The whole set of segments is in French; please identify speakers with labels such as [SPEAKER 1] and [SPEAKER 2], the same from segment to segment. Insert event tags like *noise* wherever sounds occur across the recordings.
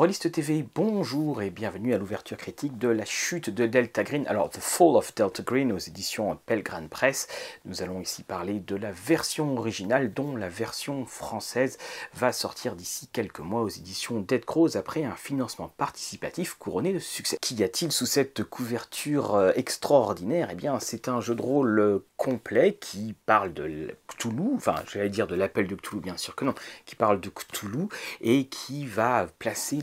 [SPEAKER 1] Rollist TV, bonjour et bienvenue à l'ouverture critique de la chute de Delta Green. Alors, The Fall of Delta Green aux éditions Pelgrane Press. Nous allons ici parler de la version originale dont la version française va sortir d'ici quelques mois aux éditions Dead Crows après un financement participatif couronné de succès. Qu'y a-t-il sous cette couverture euh, extraordinaire? Eh bien, c'est un jeu de rôle euh, complet qui parle de Cthulhu, enfin, j'allais dire de l'appel de Cthulhu, bien sûr que non, qui parle de Cthulhu et qui va placer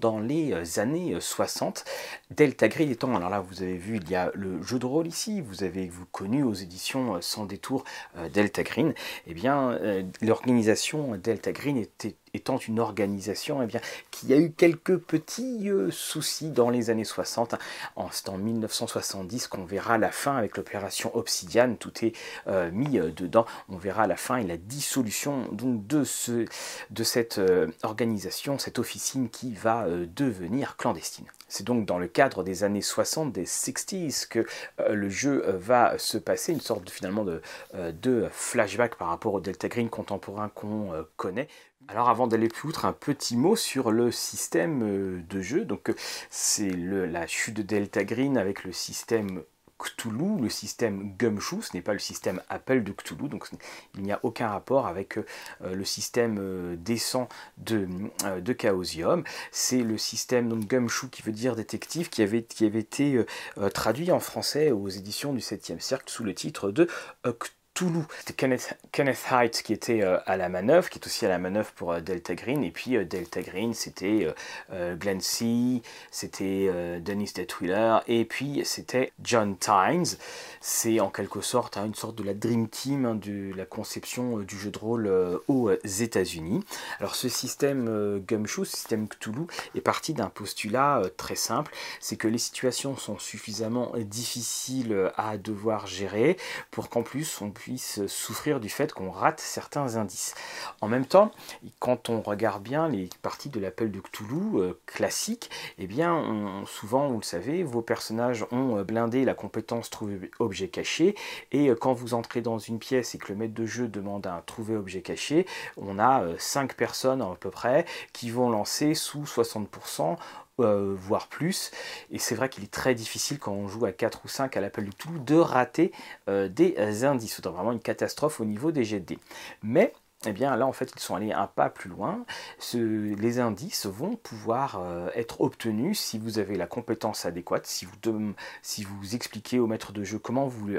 [SPEAKER 1] dans les euh, années 60. Euh, Delta Green étant, alors là vous avez vu, il y a le jeu de rôle ici, vous avez vous connu aux éditions euh, Sans détour Delta Green, et eh bien l'organisation Delta Green était étant une organisation eh bien, qui a eu quelques petits euh, soucis dans les années 60. C'est en 1970 qu'on verra la fin avec l'opération Obsidian, tout est euh, mis euh, dedans. On verra la fin et la dissolution donc, de, ce, de cette organisation, cette officine qui va devenir clandestine. C'est donc dans le cadre des années 60, des 60s, que le jeu va se passer, une sorte finalement de, de flashback par rapport au Delta Green contemporain qu'on connaît. Alors avant d'aller plus outre, un petit mot sur le système euh, de jeu. Donc euh, c'est la chute de Delta Green avec le système Cthulhu, le système Gumshoe, ce n'est pas le système Apple de Cthulhu, donc il n'y a aucun rapport avec euh, le système décent de, Chaosium. C'est le système donc, Gumshoe qui veut dire détective qui avait, qui avait été traduit en français aux éditions du 7e cercle sous le titre de Cthulhu. Toulouse. C'était Kenneth, Kenneth Height qui était euh, à la manœuvre, qui est aussi à la manœuvre pour euh, Delta Green. Et puis euh, Delta Green, c'était Glenn C., c'était Dennis Detwiller, et puis c'était John Tynes. C'est en quelque sorte hein, une sorte de la Dream Team hein, de la conception du jeu de rôle aux États-Unis. Alors ce système Gumshoe, ce système Cthulhu, est parti d'un postulat très simple, c'est que les situations sont suffisamment difficiles à devoir gérer pour qu'en plus on puisse souffrir du fait qu'on rate certains indices. En même temps, quand on regarde bien les parties de l'appel de Cthulhu euh, classique, eh bien, souvent, vous le savez, vos personnages ont euh, blindé la compétence trouver objet caché, et euh, quand vous entrez dans une pièce et que le maître de jeu demande un trouver objet caché, on a 5 personnes à peu près qui vont lancer sous 60% euh, voire plus. Et c'est vrai qu'il est très difficile quand on joue à 4 ou 5 à l'appel du tout de rater euh, des indices. C'est vraiment une catastrophe au niveau des jets de dés. Mais eh bien là en fait ils sont allés un pas plus loin. les indices vont pouvoir euh, être obtenus si vous avez la compétence adéquate, si vous, expliquez au maître de jeu comment vous,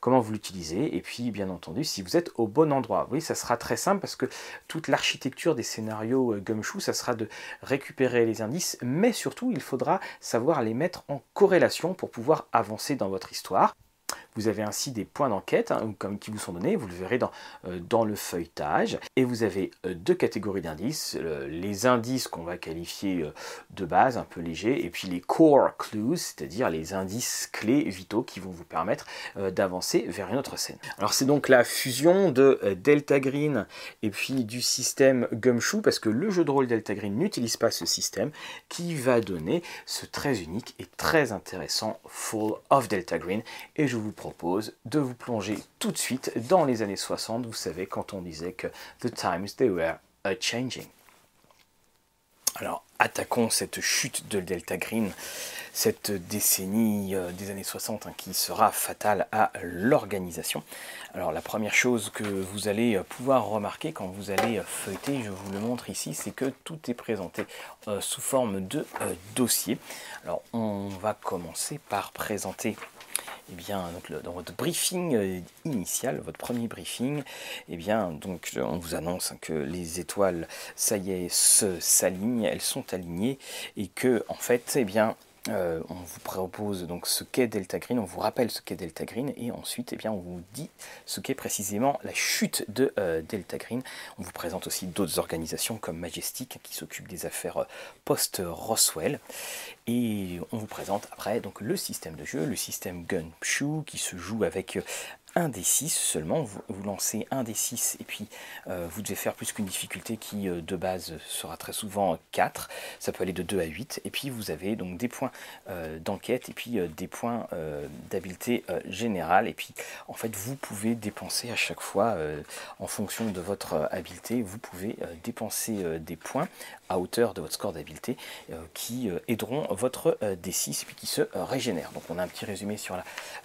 [SPEAKER 1] comment vous l'utilisez, et puis bien entendu si vous êtes au bon endroit. Oui, ça sera très simple parce que toute l'architecture des scénarios euh, Gumshoe, ça sera de récupérer les indices, mais surtout il faudra savoir les mettre en corrélation pour pouvoir avancer dans votre histoire. Vous avez ainsi des points d'enquête hein, qui vous sont donnés, vous le verrez dans, euh, dans le feuilletage. Et vous avez euh, deux catégories d'indices, les indices qu'on va qualifier euh, de base, un peu légers, et puis les core clues, c'est-à-dire les indices clés vitaux qui vont vous permettre d'avancer vers une autre scène. Alors c'est donc la fusion de Delta Green et puis du système Gumshoe, parce que le jeu de rôle Delta Green n'utilise pas ce système, qui va donner ce très unique et très intéressant Full of Delta Green. Et je vous de vous plonger tout de suite dans les années 60, vous savez, quand on disait que The Times They Were a Changing. Alors, attaquons cette chute de Delta Green, cette décennie euh, des années 60 hein, qui sera fatale à l'organisation. Alors, la première chose que vous allez pouvoir remarquer quand vous allez feuilleter, je vous le montre ici, c'est que tout est présenté euh, sous forme de euh, dossier. Alors, on va commencer par présenter eh bien, donc, dans votre briefing euh, initial, votre premier briefing, eh bien, donc, on vous annonce que les étoiles, ça y est, s'alignent, elles sont alignées, et que, en fait, eh bien, euh, on vous propose donc ce qu'est Delta Green, on vous rappelle ce qu'est Delta Green et ensuite eh bien, on vous dit ce qu'est précisément la chute de euh, Delta Green. On vous présente aussi d'autres organisations comme Majestic qui s'occupe des affaires euh, post-Roswell et on vous présente après donc le système de jeu, le système Gun Shoe qui se joue avec un des 6 seulement, vous, lancez un des 6 et puis euh, vous devez faire plus qu'une difficulté qui euh, de base sera très souvent 4, ça peut aller de 2 à 8, et puis vous avez donc des points euh, d'enquête et puis des points d'habileté générale, et puis en fait vous pouvez dépenser à chaque fois en fonction de votre habileté, vous pouvez dépenser des points à hauteur de votre score d'habileté qui aideront votre D6 et puis qui se régénèrent. Donc on a un petit résumé sur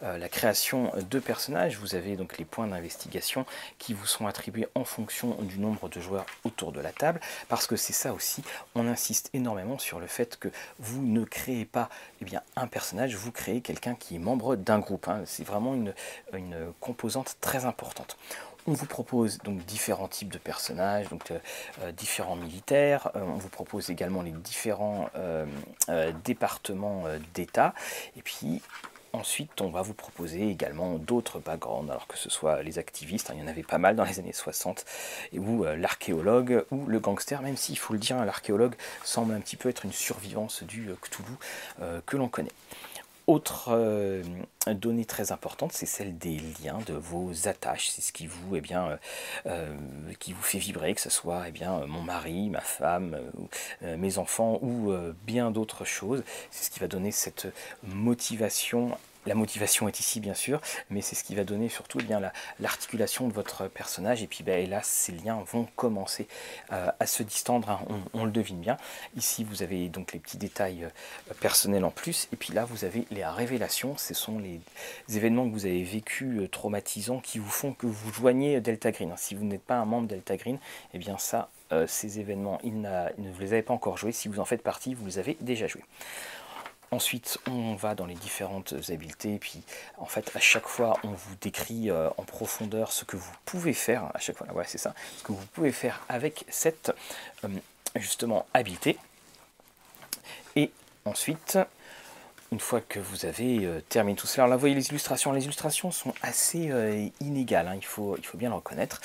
[SPEAKER 1] la, création de personnages vous avez donc les points d'investigation qui vous sont attribués en fonction du nombre de joueurs autour de la table, parce que c'est ça aussi, on insiste énormément sur le fait que vous ne créez pas eh bien, un personnage, vous créez quelqu'un qui est membre d'un groupe. Hein. C'est vraiment une, composante très importante. On vous propose donc différents types de personnages, donc euh, euh, différents militaires. Euh, on vous propose également les différents départements d'État. Et puis Ensuite, on va vous proposer également d'autres backgrounds, alors que ce soit les activistes, hein, il y en avait pas mal dans les années 60, ou l'archéologue, ou le gangster, même s'il faut le dire, hein, l'archéologue semble un petit peu être une survivance du euh, Cthulhu que l'on connaît. Autre donnée très importante, c'est celle des liens, de vos attaches. C'est ce qui vous, eh bien, qui vous fait vibrer, que ce soit eh bien, mon mari, ma femme, mes enfants ou bien d'autres choses. C'est ce qui va donner cette motivation la motivation est ici bien sûr, mais c'est ce qui va donner surtout eh bien l'articulation de votre personnage. Et puis ben, là, ces liens vont commencer euh, à se distendre, hein. on, le devine bien. Ici, vous avez donc les petits détails euh, personnels en plus. Et puis là, vous avez les révélations. Ce sont les événements que vous avez vécus euh, traumatisants qui vous font que vous joignez Delta Green. Si vous n'êtes pas un membre Delta Green, eh bien ça, ces événements, il, ne vous les avez pas encore joués. Si vous en faites partie, vous les avez déjà joués. Ensuite, on va dans les différentes habiletés, puis en fait, à chaque fois, on vous décrit euh, en profondeur ce que vous pouvez faire. À chaque fois, ouais, c'est ça, ce que vous pouvez faire avec cette euh, justement habileté. Et ensuite, une fois que vous avez euh, terminé tout cela, vous voyez les illustrations, les illustrations sont assez euh, inégales, hein, il, faut, il faut bien le reconnaître.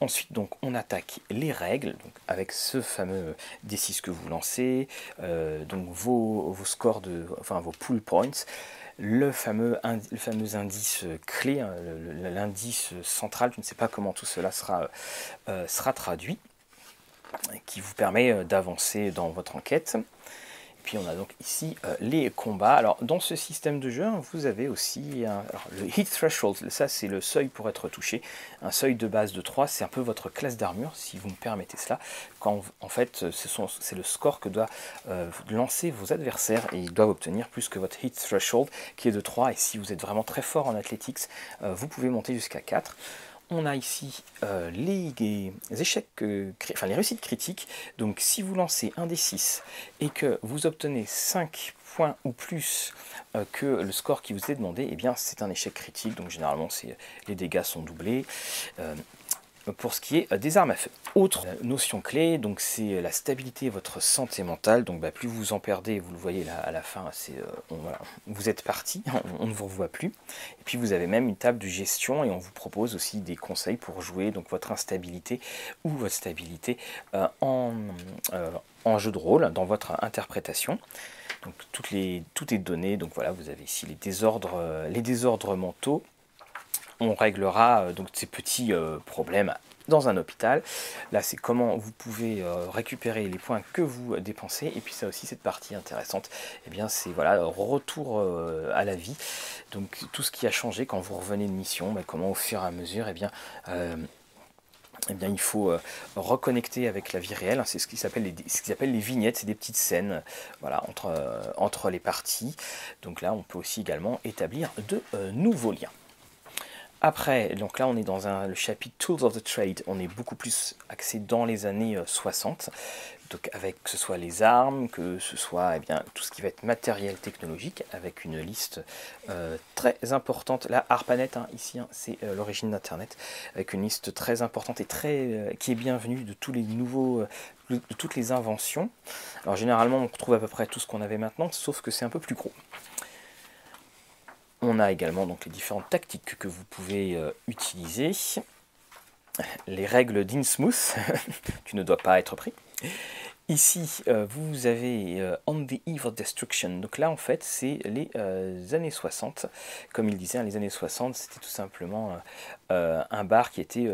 [SPEAKER 1] Ensuite donc on attaque les règles, donc, avec ce fameux D6 que vous lancez, euh, donc vos, vos, scores, de, enfin vos pull points, le fameux, le fameux indice clé, hein, l'indice central, je ne sais pas comment tout cela sera, sera traduit, qui vous permet d'avancer dans votre enquête. Puis on a donc ici euh, les combats. Alors dans ce système de jeu, vous avez aussi le hit threshold. Ça c'est le seuil pour être touché. Un seuil de base de 3, c'est un peu votre classe d'armure, si vous me permettez cela. En fait c'est le score que doivent euh, lancer vos adversaires et ils doivent obtenir plus que votre hit threshold qui est de 3. Et si vous êtes vraiment très fort en athletics, euh, vous pouvez monter jusqu'à 4 on a ici euh, les, échecs, enfin les réussites critiques. Donc si vous lancez un des 6 et que vous obtenez 5 points ou plus euh, que le score qui vous est demandé, eh bien c'est un échec critique. Donc généralement les dégâts sont doublés. Euh, pour ce qui est euh, des armes à feu. Autre euh, notion clé, donc c'est la stabilité votre santé mentale. Donc bah, plus vous en perdez, vous le voyez là à la fin, euh, vous êtes parti, *laughs* on, ne vous revoit plus. Et puis vous avez même une table de gestion et on vous propose aussi des conseils pour jouer donc votre instabilité ou votre stabilité en, en jeu de rôle dans votre interprétation. Donc toutes les, tout est donné. Donc voilà, vous avez ici les désordres, les désordres mentaux on réglera euh, donc ces petits euh, problèmes dans un hôpital. Là, c'est comment vous pouvez euh, récupérer les points que vous dépensez. Et puis ça aussi, cette partie intéressante, eh bien, c'est voilà retour à la vie. Donc tout ce qui a changé quand vous revenez de mission, bah, comment au fur et à mesure, eh bien, eh bien, il faut reconnecter avec la vie réelle. C'est ce qui s'appelle les, ce les vignettes, c'est des petites scènes, voilà, entre, entre les parties. Donc là, on peut aussi également établir de nouveaux liens. Après, donc là on est dans un, le chapitre Tools of the Trade, on est beaucoup plus axé dans les années 60, euh, donc avec que ce soit les armes, que ce soit eh bien, tout ce qui va être matériel technologique, avec une liste euh, très importante, là ARPANET hein, ici, hein, c'est euh, l'origine d'Internet, avec une liste très importante et très qui est bienvenue de tous les nouveaux, de toutes les inventions. Alors généralement on retrouve à peu près tout ce qu'on avait maintenant, sauf que c'est un peu plus gros. On a également donc les différentes tactiques que vous pouvez euh, utiliser. Les règles d'Innsmouth, *laughs* tu ne dois pas être pris. Ici, euh, vous avez euh, On the Eve of Destruction. Donc là, en fait, c'est les euh, années 60. Comme il disait, hein, les années 60, c'était tout simplement un bar qui était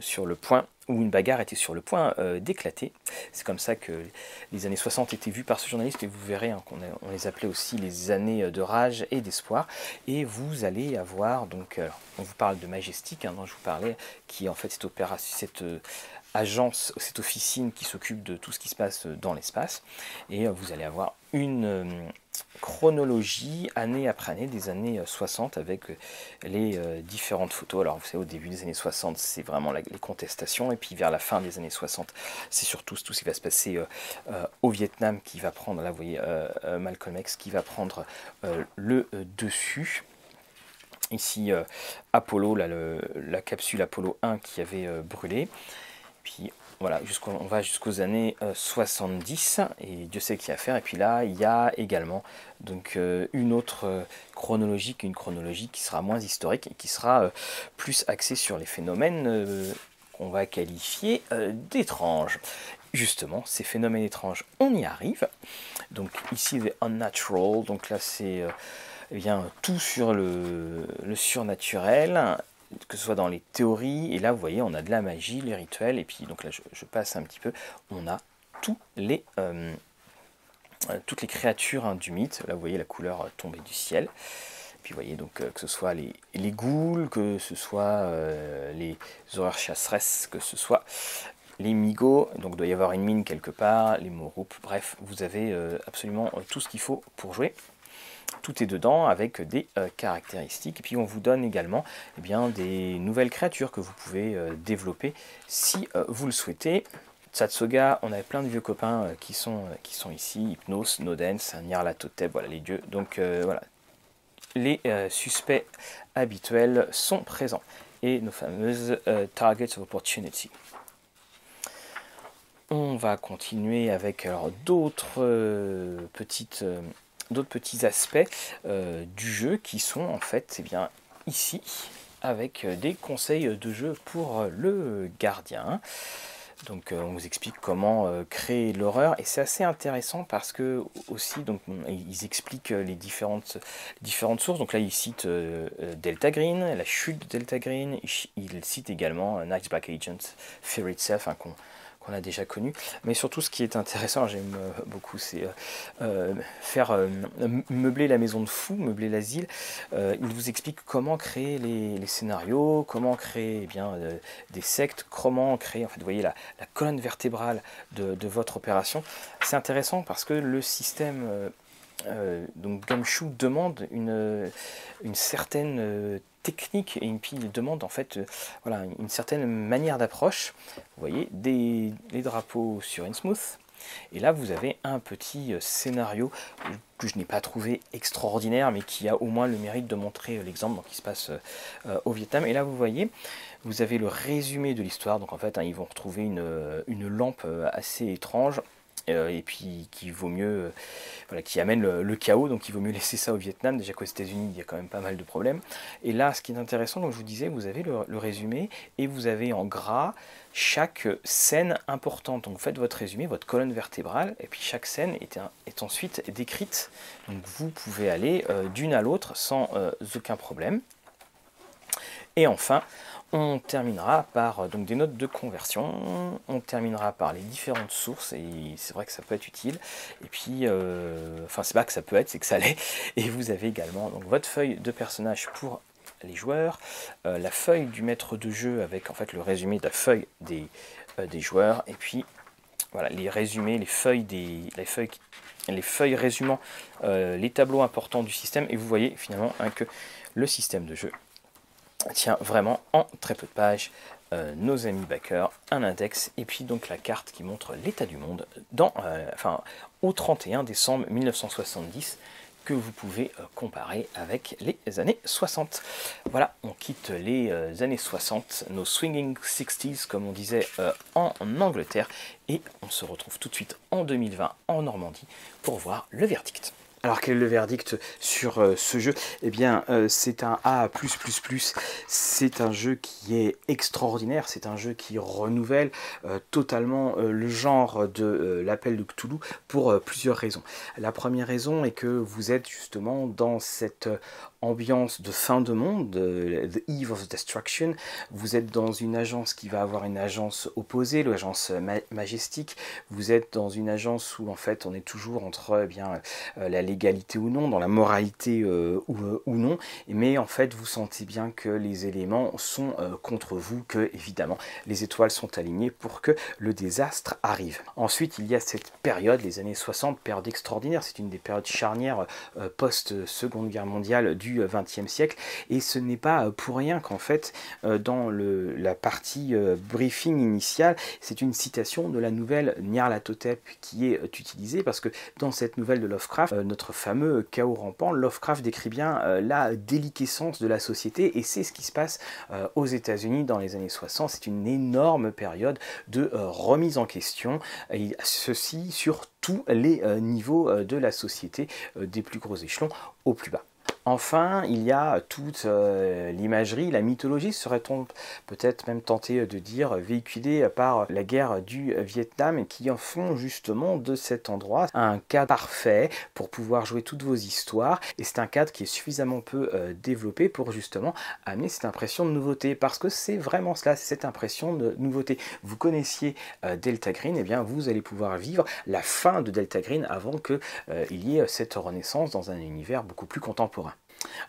[SPEAKER 1] sur le point, où une bagarre était sur le point d'éclater. C'est comme ça que les années 60 étaient vues par ce journaliste, et vous verrez hein, qu'on on les appelait aussi les années de rage et d'espoir. Et vous allez avoir, donc, on vous parle de Majestic, hein, dont je vous parlais, qui en fait cette opération, cette agence, cette officine qui s'occupe de tout ce qui se passe dans l'espace. Et euh, vous allez avoir une euh, chronologie année après année des années 60 euh, avec les différentes photos. Alors vous savez, au début des années 60, c'est vraiment les contestations. Et puis vers la fin des années 60, c'est surtout tout ce qui va se passer au Vietnam qui va prendre, là vous voyez Malcolm X qui va prendre le dessus ici Apollo, la capsule Apollo 1 qui avait brûlé. Puis voilà, on va jusqu'aux années 70 euh, et Dieu sait a à faire. Et puis là, il y a également donc euh, une autre euh, chronologie, une chronologie qui sera moins historique et qui sera plus axée sur les phénomènes qu'on va qualifier d'étranges. Justement, ces phénomènes étranges, on y arrive. Donc ici, the unnatural. Donc là, c'est eh bien tout sur le, le surnaturel que ce soit dans les théories, et là vous voyez on a de la magie, les rituels, et puis donc là je, passe un petit peu, on a tous les, euh, euh, toutes les créatures hein, du mythe, là vous voyez la couleur euh, tombée du ciel, puis vous voyez donc que ce soit les, les ghouls, que ce soit les horreurs chasseresses, que ce soit les migos, donc il doit y avoir une mine quelque part, les moroups, bref, vous avez absolument tout ce qu'il faut pour jouer tout est dedans avec des euh, caractéristiques. Et puis on vous donne également eh bien, des nouvelles créatures que vous pouvez euh, développer si euh, vous le souhaitez. Tsatsoga, on avait plein de vieux copains qui, sont, qui sont ici, Hypnos, Nodens, Nyarlathotep, voilà les dieux. Donc voilà, les suspects habituels sont présents. Et nos fameuses Targets of Opportunity. On va continuer avec d'autres petites d'autres petits aspects euh, du jeu qui sont en fait eh bien, ici avec euh, des conseils de jeu pour euh, le gardien. Donc on vous explique comment créer l'horreur et c'est assez intéressant parce que aussi donc ils expliquent les différentes, différentes sources. Donc là ils citent Delta Green, la chute de Delta Green. Ils citent également Night's Black Agent, Fear Itself, un con qu'on a déjà connu. Mais surtout, ce qui est intéressant, j'aime euh, beaucoup, c'est euh, euh, faire meubler la maison de fou, meubler l'asile. il vous explique comment créer les, scénarios, comment créer eh bien, des sectes, comment créer, en fait, vous voyez, la, colonne vertébrale de votre opération. C'est intéressant parce que le système donc Gumshoe demande une, une certaine technique et puis il demande en fait euh, une certaine manière d'approche. Vous voyez, des, drapeaux sur Innsmouth. Et là, vous avez un petit euh, scénario que je n'ai pas trouvé extraordinaire, mais qui a au moins le mérite de montrer euh, l'exemple qui se passe au Vietnam. Et là, vous voyez, vous avez le résumé de l'histoire. Donc en fait, hein, ils vont retrouver une, lampe assez étrange euh, et puis qui vaut mieux, euh, voilà, qui amène le, chaos, donc il vaut mieux *laughs* laisser ça au Vietnam, déjà qu'aux États-Unis il y a quand même pas mal de problèmes. Et là, ce qui est intéressant, donc je vous disais, vous avez le, résumé et vous avez en gras chaque scène importante. Donc vous faites votre résumé, votre colonne vertébrale, et puis chaque scène est, est ensuite décrite. Donc vous pouvez aller euh, d'une à l'autre sans aucun problème. Et enfin, on terminera par euh, des notes de conversion, on terminera par les différentes sources, et c'est vrai que ça peut être utile. Et puis, euh, enfin c'est pas que ça peut être, c'est que ça l'est. Et vous avez également donc votre feuille de personnage pour les joueurs, euh, la feuille du maître de jeu avec en fait le résumé de la feuille des, des joueurs, et puis voilà les résumés, les feuilles des les feuilles les feuilles résumant les tableaux importants du système, et vous voyez finalement hein, que le système de jeu tient vraiment en très peu de pages euh, nos amis backers, un index et puis donc la carte qui montre l'état du monde dans, euh, au 31 décembre 1970 que vous pouvez euh, comparer avec les années 60. Voilà, on quitte les années 60, nos swinging 60s comme on disait en Angleterre et on se retrouve tout de suite en 2020 en Normandie pour voir le verdict. Alors quel est le verdict sur euh, ce jeu? Eh bien euh, c'est un A+++. C'est un jeu qui est extraordinaire, c'est un jeu qui renouvelle euh, totalement le genre de l'appel de Cthulhu pour plusieurs raisons. La première raison est que vous êtes justement dans cette ambiance de fin de monde, The Eve of Destruction. Vous êtes dans une agence qui va avoir une agence opposée, l'agence majestique. Vous êtes dans une agence où en fait on est toujours entre eh bien la légalité ou non, dans la moralité euh, euh, ou, non, mais en fait vous sentez bien que les éléments sont euh, contre vous, que évidemment les étoiles sont alignées pour que le désastre arrive. Ensuite il y a cette période, les années 60, période extraordinaire, c'est une des périodes charnières post-seconde guerre mondiale du XXe siècle, et ce n'est pas pour rien qu'en fait dans le, la partie briefing initiale, c'est une citation de la nouvelle Nyarlathotep qui est utilisée, parce que dans cette nouvelle de Lovecraft, notre fameux chaos rampant, Lovecraft décrit bien euh, la déliquescence de la société et c'est ce qui se passe euh, aux États-Unis dans les années 60. C'est une énorme période de euh, remise en question, et ceci sur tous les niveaux de la société, des plus gros échelons au plus bas. Enfin, il y a toute euh, l'imagerie, la mythologie, serait-on peut-être même tenté de dire, véhiculée par la guerre du Vietnam, qui en font justement de cet endroit un cadre parfait pour pouvoir jouer toutes vos histoires. Et c'est un cadre qui est suffisamment peu euh, développé pour justement amener cette impression de nouveauté, parce que c'est vraiment cela, cette impression de nouveauté. Vous connaissiez euh, Delta Green, et eh bien vous allez pouvoir vivre la fin de Delta Green avant qu'il y ait cette renaissance dans un univers beaucoup plus contemporain.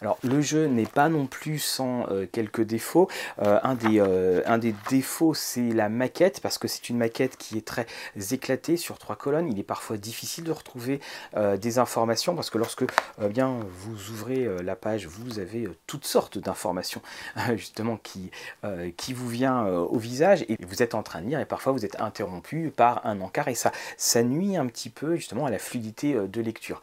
[SPEAKER 1] Alors le jeu n'est pas non plus sans euh, quelques défauts. Euh, un, des, euh, un, des, défauts c'est la maquette parce que c'est une maquette qui est très éclatée sur trois colonnes. Il est parfois difficile de retrouver des informations parce que lorsque bien vous ouvrez la page, vous avez toutes sortes d'informations *laughs* justement qui, qui vous vient au visage et vous êtes en train de lire et parfois vous êtes interrompu par un encart et ça, ça nuit un petit peu justement à la fluidité de lecture.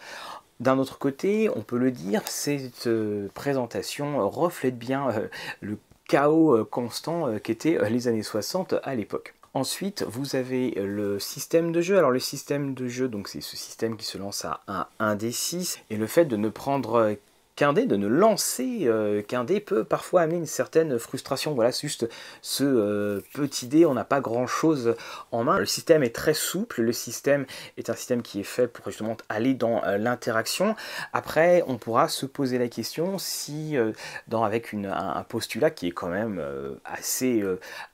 [SPEAKER 1] D'un autre côté, on peut le dire, cette euh, présentation reflète bien euh, le chaos euh, constant qu'étaient les années 60 à l'époque. Ensuite, vous avez le système de jeu. Alors le système de jeu, donc c'est ce système qui se lance à un 1 des 6 et le fait de ne prendre qu'un dé, de ne lancer euh, qu'un dé peut parfois amener une certaine frustration. Voilà, c'est juste ce euh, petit dé, on n'a pas grand chose en main. Le système est très souple, le système est un système qui est fait pour justement aller dans euh, l'interaction. Après, on pourra se poser la question si, dans, avec un, postulat qui est quand même assez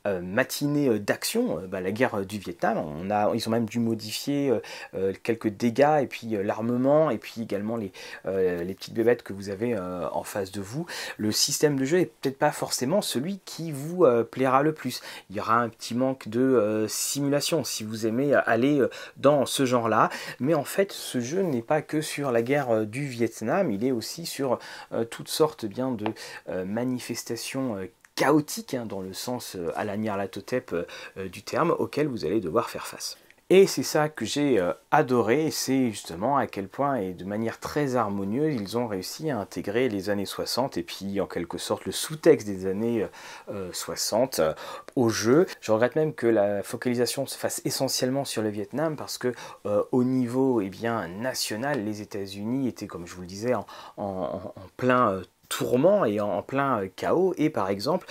[SPEAKER 1] matiné d'action, bah, la guerre du Vietnam, on a, ils ont même dû modifier quelques dégâts et puis l'armement et puis également les, les petites bébêtes que vous avez euh, en face de vous, le système de jeu est peut-être pas forcément celui qui vous euh, plaira le plus. Il y aura un petit manque de euh, simulation si vous aimez aller dans ce genre-là. Mais en fait, ce jeu n'est pas que sur la guerre du Vietnam, il est aussi sur toutes sortes bien de manifestations chaotiques, hein, dans le sens à la Nyarlathotep du terme, auxquelles vous allez devoir faire face. Et c'est ça que j'ai euh, adoré, c'est justement à quel point et de manière très harmonieuse ils ont réussi à intégrer les années 60 et puis en quelque sorte le sous-texte des années 60 euh, euh, au jeu. Je regrette même que la focalisation se fasse essentiellement sur le Vietnam parce que au niveau eh bien, national, les États-Unis étaient, comme je vous le disais, en, en plein tourment et en, plein euh, chaos. Et par exemple,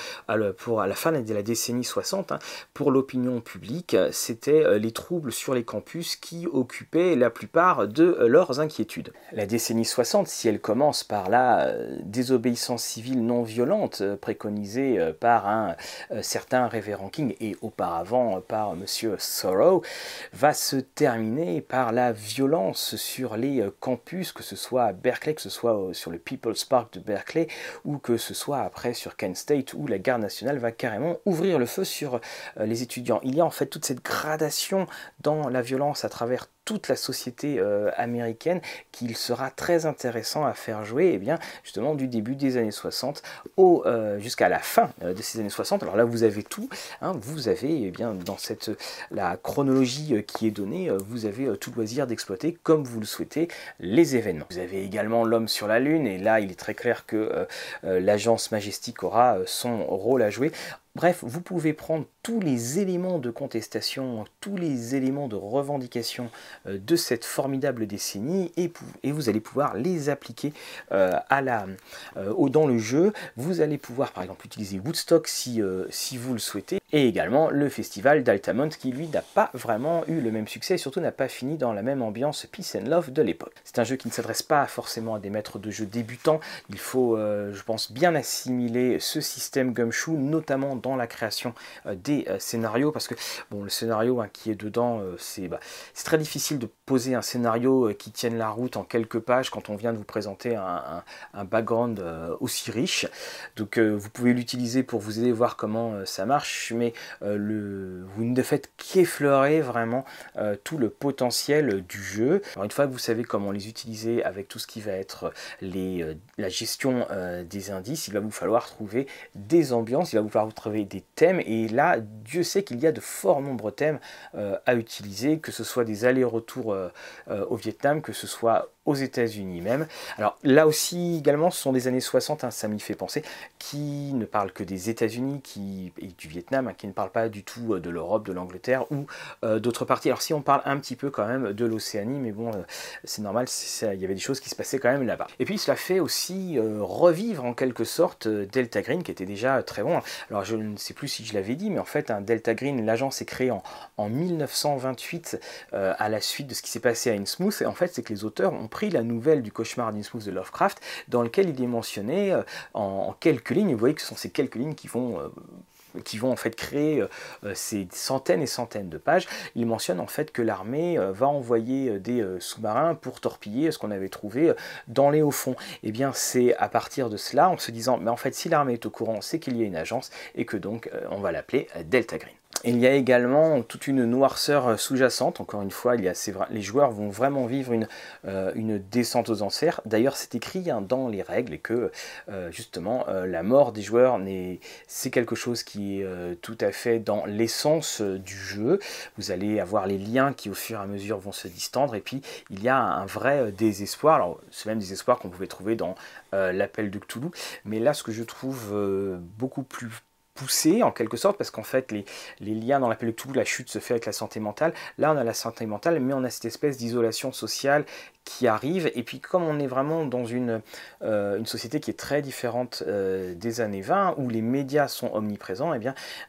[SPEAKER 1] pour à la fin de la décennie 60, hein, pour l'opinion publique, c'était euh, les troubles sur les campus qui occupaient la plupart de euh, leurs inquiétudes. La décennie 60, si elle commence par la désobéissance civile non violente préconisée par un certain révérend King et auparavant par Monsieur Sorrow, va se terminer par la violence sur les campus, que ce soit à Berkeley, que ce soit sur le People's Park de Berkeley, ou que ce soit après sur Kent State où la garde nationale va carrément ouvrir le feu sur euh, les étudiants. Il y a en fait toute cette gradation dans la violence à travers toute la société euh, américaine qu'il sera très intéressant à faire jouer et eh bien justement du début des années 60 au euh, jusqu'à la fin de ces années 60 alors là vous avez tout hein, vous avez eh bien dans cette la chronologie qui est donnée vous avez tout loisir d'exploiter comme vous le souhaitez les événements. Vous avez également l'homme sur la lune et là il est très clair que euh, euh, l'agence Majestic aura euh, son rôle à jouer Bref, vous pouvez prendre tous les éléments de contestation, tous les éléments de revendication euh, de cette formidable décennie et, vous allez pouvoir les appliquer euh, euh, dans le jeu. Vous allez pouvoir par exemple utiliser Woodstock si, si vous le souhaitez et également le festival d'Altamont qui lui n'a pas vraiment eu le même succès et surtout n'a pas fini dans la même ambiance Peace and Love de l'époque. C'est un jeu qui ne s'adresse pas forcément à des maîtres de jeu débutants, il faut je pense bien assimiler ce système Gumshoe notamment dans la création euh, des euh, scénarios, parce que bon, le scénario hein, qui est dedans, euh, c'est bah, très difficile de poser un scénario qui tienne la route en quelques pages quand on vient de vous présenter un, background aussi riche. Donc vous pouvez l'utiliser pour vous aider à voir comment ça marche, mais le, vous ne faites qu'effleurer vraiment tout le potentiel du jeu. Alors une fois que vous savez comment les utiliser avec tout ce qui va être les, la gestion des indices, il va vous falloir trouver des ambiances, il va vous falloir des thèmes. Et là Dieu sait qu'il y a de fort nombreux thèmes euh, à utiliser, que ce soit des allers-retours euh, euh, au Vietnam, que ce soit aux États-Unis même. Alors là aussi également, ce sont des années 60, hein, ça m'y fait penser, qui ne parlent que des États-Unis qui, et du Vietnam, hein, qui ne parlent pas du tout de l'Europe, de l'Angleterre ou d'autres parties. Alors si on parle un petit peu quand même de l'Océanie, mais bon, c'est normal, il y avait des choses qui se passaient quand même là-bas. Et puis cela fait aussi revivre en quelque sorte Delta Green, qui était déjà très bon. Alors je ne sais plus si je l'avais dit, mais en fait, Delta Green, l'agence est créée en, en 1928 euh, à la suite de ce qui s'est passé à Innsmouth. Et en fait, c'est que les auteurs ont la nouvelle du cauchemar d'Innsmouth de Lovecraft, dans lequel il est mentionné euh, en, quelques lignes. Vous voyez que ce sont ces quelques lignes qui vont euh, qui vont en fait créer euh, ces centaines et centaines de pages, il mentionne en fait que l'armée va envoyer des sous-marins pour torpiller ce qu'on avait trouvé dans les hauts fonds. Et eh bien c'est à partir de cela, en se disant, mais en fait si l'armée est au courant, c'est qu'il y a une agence et que donc on va l'appeler Delta Green. Il y a également toute une noirceur sous-jacente. Encore une fois, les joueurs vont vraiment vivre une, euh, une descente aux enfers. D'ailleurs, c'est écrit hein, dans les règles que euh, justement euh, la mort des joueurs c'est quelque chose qui est tout à fait dans l'essence du jeu. Vous allez avoir les liens qui au fur et à mesure vont se distendre et puis il y a un vrai désespoir. Alors c'est même désespoir qu'on pouvait trouver dans l'appel de Cthulhu, mais là ce que je trouve beaucoup plus poussé en quelque sorte parce qu'en fait les, liens dans l'appel de Toulouse, la chute se fait avec la santé mentale. Là on a la santé mentale mais on a cette espèce d'isolation sociale qui arrive et puis comme on est vraiment dans une, euh, société qui est très différente euh, des années 20 où les médias sont omniprésents, eh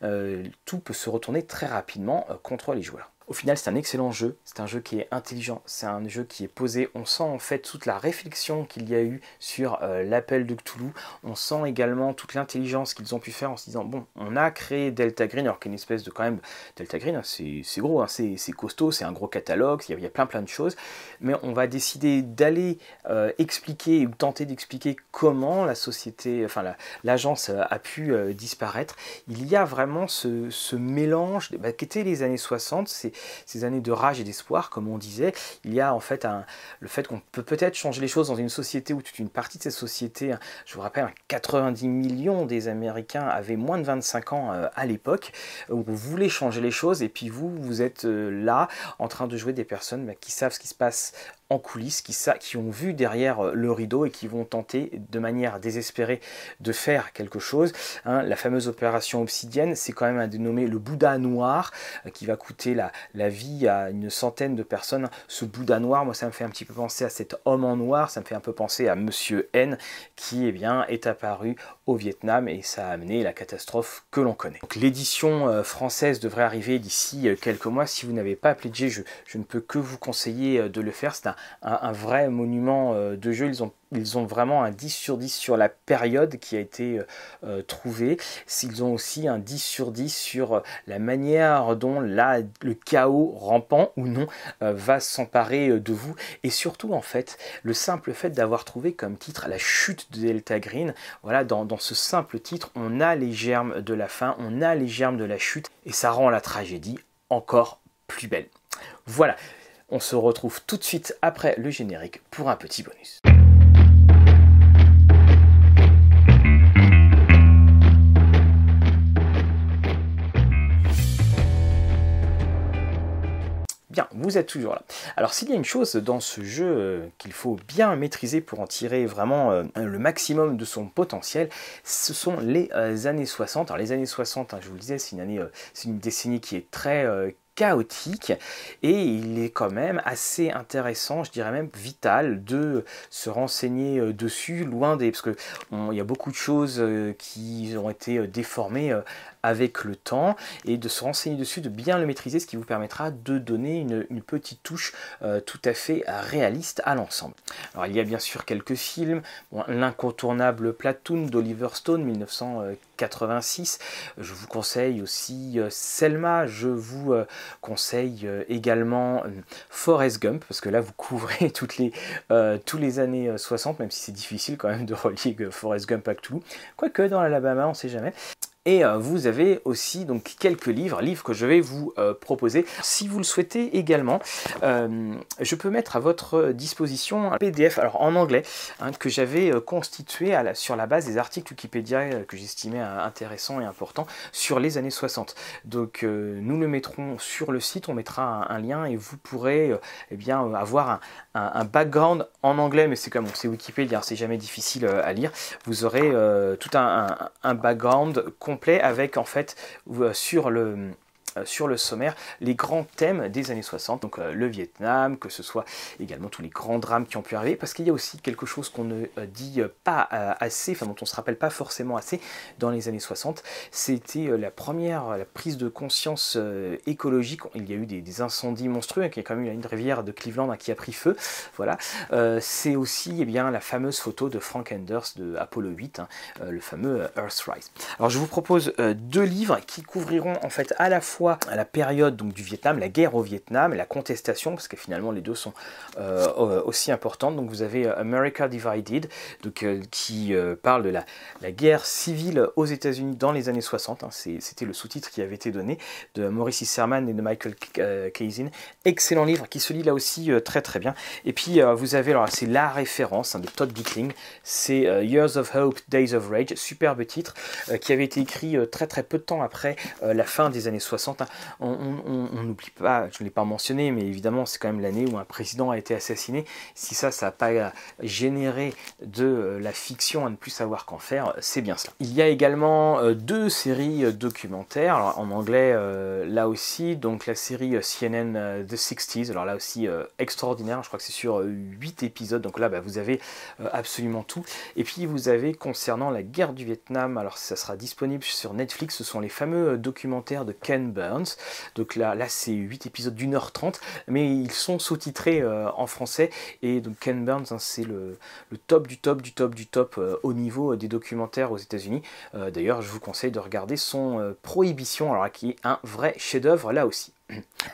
[SPEAKER 1] euh, tout peut se retourner très rapidement contre les joueurs. Au final, c'est un excellent jeu, c'est un jeu qui est intelligent, c'est un jeu qui est posé. On sent en fait toute la réflexion qu'il y a eu sur euh, l'appel de Cthulhu. On sent également toute l'intelligence qu'ils ont pu faire en se disant bon, on a créé Delta Green, alors qu'il y a une espèce de quand même Delta Green, hein, c'est gros, hein, c'est costaud, c'est un gros catalogue, il y, a, plein plein de choses, mais on va décider d'aller euh, expliquer ou tenter d'expliquer comment la société, enfin l'agence a pu euh, disparaître. Il y a vraiment ce, mélange bah, qui était les années 60, c'est ces années de rage et d'espoir, comme on disait, il y a en fait un, le fait qu'on peut peut-être changer les choses dans une société où toute une partie de cette société, hein, je vous rappelle, 90 millions des Américains avaient moins de 25 ans euh, à l'époque, où vous voulez changer les choses, et puis vous, vous êtes euh, là en train de jouer des personnes bah, qui savent ce qui se passe en coulisses, qui, qui ont vu derrière euh, le rideau et qui vont tenter de manière désespérée de faire quelque chose. Hein. la fameuse opération obsidienne, c'est quand même un dénommé le Bouddha noir, euh, qui va coûter la, la, vie à une centaine de personnes. Ce Bouddha noir, moi ça me fait un petit peu penser à cet homme en noir, ça me fait un peu penser à Monsieur N, qui eh bien, est apparu au Vietnam et ça a amené la catastrophe que l'on connaît. L'édition euh, française devrait arriver d'ici quelques mois. Si vous n'avez pas pledgé, je, je, ne peux que vous conseiller de le faire. C'est un, un, vrai monument euh, de jeu. Ils ont, vraiment un 10 sur 10 sur la période qui a été euh, euh, trouvée. Ils ont aussi un 10 sur 10 sur la manière dont la, le chaos rampant ou non va s'emparer de vous. Et surtout, en fait, le simple fait d'avoir trouvé comme titre la chute de Delta Green. Voilà, dans ce simple titre, on a les germes de la fin, on a les germes de la chute et ça rend la tragédie encore plus belle. Voilà. On se retrouve tout de suite après le générique pour un petit bonus. Bien, vous êtes toujours là. Alors s'il y a une chose dans ce jeu euh, qu'il faut bien maîtriser pour en tirer vraiment euh, le maximum de son potentiel, ce sont les euh, années 60. Alors les années 60, hein, je vous le disais, c'est c'est une décennie qui est très chaotique et il est quand même assez intéressant, je dirais même vital de se renseigner dessus, loin des... parce qu'il y a beaucoup de choses qui ont été déformées avec le temps et de se renseigner dessus, de bien le maîtriser, ce qui vous permettra de donner une, petite touche euh, tout à fait réaliste à l'ensemble. Alors il y a bien sûr quelques films, l'incontournable Platoon d'Oliver Stone 1986, je vous conseille aussi euh, Selma, je vous euh, conseille également Forrest Gump, parce que là vous couvrez *laughs* toutes les, années 60, même si c'est difficile quand même de *laughs* relier Forrest Gump à Cthulhu, quoique dans l'Alabama on sait jamais. Et euh, vous avez aussi donc quelques livres, livres que je vais vous euh, proposer. Si vous le souhaitez également, euh, je peux mettre à votre disposition un PDF, alors en anglais, hein, que j'avais constitué sur la base des articles Wikipédia que j'estimais intéressants et importants sur les années 60. Donc nous le mettrons sur le site, on mettra un, lien et vous pourrez eh bien avoir un, background en anglais, mais c'est comme c'est Wikipédia, c'est jamais difficile à lire. Vous aurez tout un, un background avec en fait euh, sur le sur le sommaire les grands thèmes des années 60, donc euh, le Vietnam, que ce soit également tous les grands drames qui ont pu arriver, parce qu'il y a aussi quelque chose qu'on ne dit pas assez, enfin dont on se rappelle pas forcément assez dans les années 60, c'était la première la prise de conscience écologique. Il y a eu des, incendies monstrueux, il y a quand même eu une rivière de Cleveland hein, qui a pris feu, voilà. C'est aussi eh bien, la fameuse photo de Frank Enders de Apollo 8, hein, le fameux Earthrise. Alors je vous propose deux livres qui couvriront en fait à la fois à la période donc, du Vietnam, la guerre au Vietnam, la contestation, parce que finalement les deux sont euh, aussi importantes. Donc vous avez euh, America Divided, donc, euh, qui parle de la, guerre civile aux États-Unis dans les années 60. Hein. C'était le sous-titre qui avait été donné de Maurice Isserman et de Michael Kazin. Excellent livre qui se lit là aussi très très bien. Et puis vous avez, alors c'est la référence hein, de Todd Gittling, c'est Years of Hope, Days of Rage, superbe titre, qui avait été écrit très très peu de temps après la fin des années 60 on n'oublie pas, je ne l'ai pas mentionné, mais évidemment c'est quand même l'année où un président a été assassiné. Si ça, ça n'a pas généré de euh, la fiction à ne plus savoir qu'en faire, c'est bien cela. Il y a également euh, deux séries euh, documentaires, en anglais là aussi, donc la série CNN The 60s, alors là aussi extraordinaire, je crois que c'est sur 8 épisodes, donc là bah, vous avez absolument tout. Et puis vous avez concernant la guerre du Vietnam, alors ça sera disponible sur Netflix, ce sont les fameux documentaires de Ken Burns donc là, là c'est 8 épisodes d'une heure 30, mais ils sont sous-titrés euh, en français. Et donc Ken Burns, hein, c'est le, top du top du top du top euh, au niveau des documentaires aux États-Unis. Euh, d'ailleurs, je vous conseille de regarder son Prohibition, alors qui est un vrai chef-d'œuvre là aussi.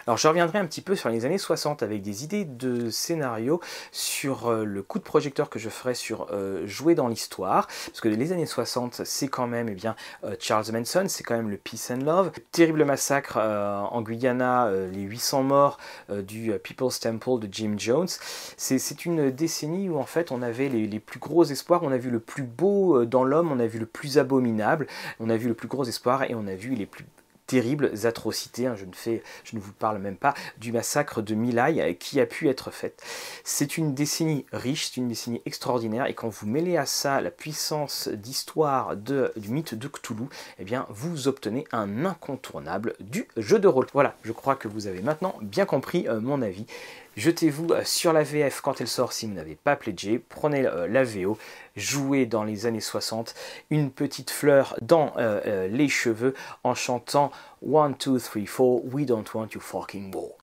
[SPEAKER 1] Alors je reviendrai un petit peu sur les années 60 avec des idées de scénario sur euh, le coup de projecteur que je ferai sur euh, jouer dans l'histoire. Parce que les années 60 c'est quand même eh bien euh, Charles Manson, c'est quand même le Peace and Love, terrible massacre en Guyana, les 800 morts du People's Temple de Jim Jones. C'est une décennie où en fait on avait les, les, plus gros espoirs, on a vu le plus beau dans l'homme, on a vu le plus abominable, on a vu le plus gros espoir et on a vu les plus terribles atrocités. Hein, je, ne vous parle même pas du massacre de Milai euh, qui a pu être fait. C'est une décennie riche, c'est une décennie extraordinaire, et quand vous mêlez à ça la puissance d'histoire du mythe de Cthulhu, eh bien vous obtenez un incontournable du jeu de rôle. Voilà, je crois que vous avez maintenant bien compris euh, mon avis. Jetez-vous euh, sur la VF quand elle sort si vous n'avez pas pledgé. Prenez euh, la VO, jouez dans les années 60, une petite fleur dans euh, les cheveux en chantant 1, 2, 3, 4, We don't want you fucking war.